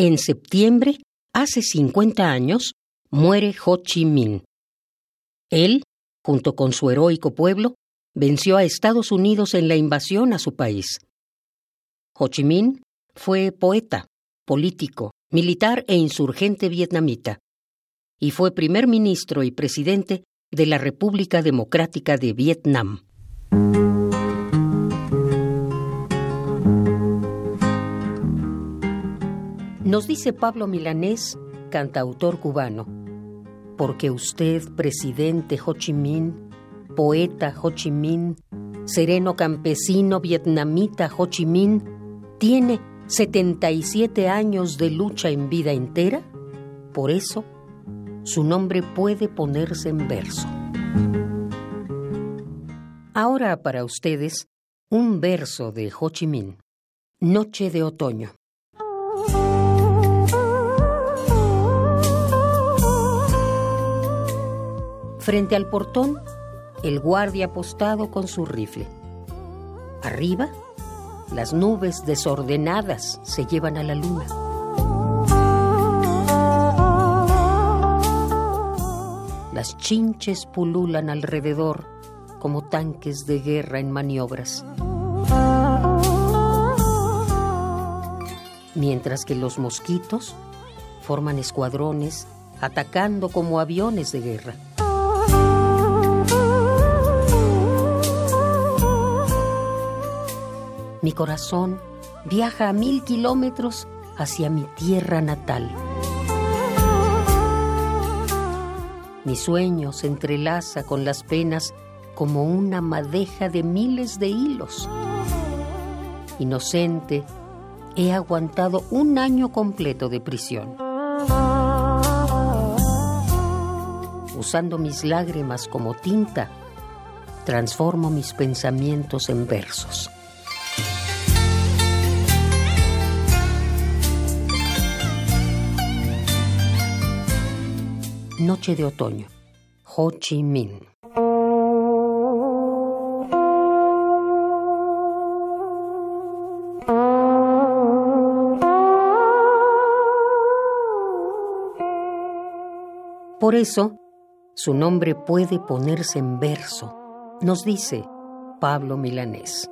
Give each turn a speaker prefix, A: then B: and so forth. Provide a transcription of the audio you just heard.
A: En septiembre, hace 50 años, muere Ho Chi Minh. Él, junto con su heroico pueblo, venció a Estados Unidos en la invasión a su país. Ho Chi Minh fue poeta, político, militar e insurgente vietnamita, y fue primer ministro y presidente de la República Democrática de Vietnam. Nos dice Pablo Milanés, cantautor cubano, porque usted, presidente Ho Chi Minh, poeta Ho Chi Minh, sereno campesino vietnamita Ho Chi Minh, tiene 77 años de lucha en vida entera, por eso su nombre puede ponerse en verso. Ahora para ustedes, un verso de Ho Chi Minh, Noche de Otoño. Frente al portón, el guardia apostado con su rifle. Arriba, las nubes desordenadas se llevan a la luna. Las chinches pululan alrededor como tanques de guerra en maniobras. Mientras que los mosquitos forman escuadrones atacando como aviones de guerra. Mi corazón viaja a mil kilómetros hacia mi tierra natal. Mi sueño se entrelaza con las penas como una madeja de miles de hilos. Inocente, he aguantado un año completo de prisión. Usando mis lágrimas como tinta, transformo mis pensamientos en versos. Noche de Otoño, Ho Chi Minh. Por eso, su nombre puede ponerse en verso, nos dice Pablo Milanés.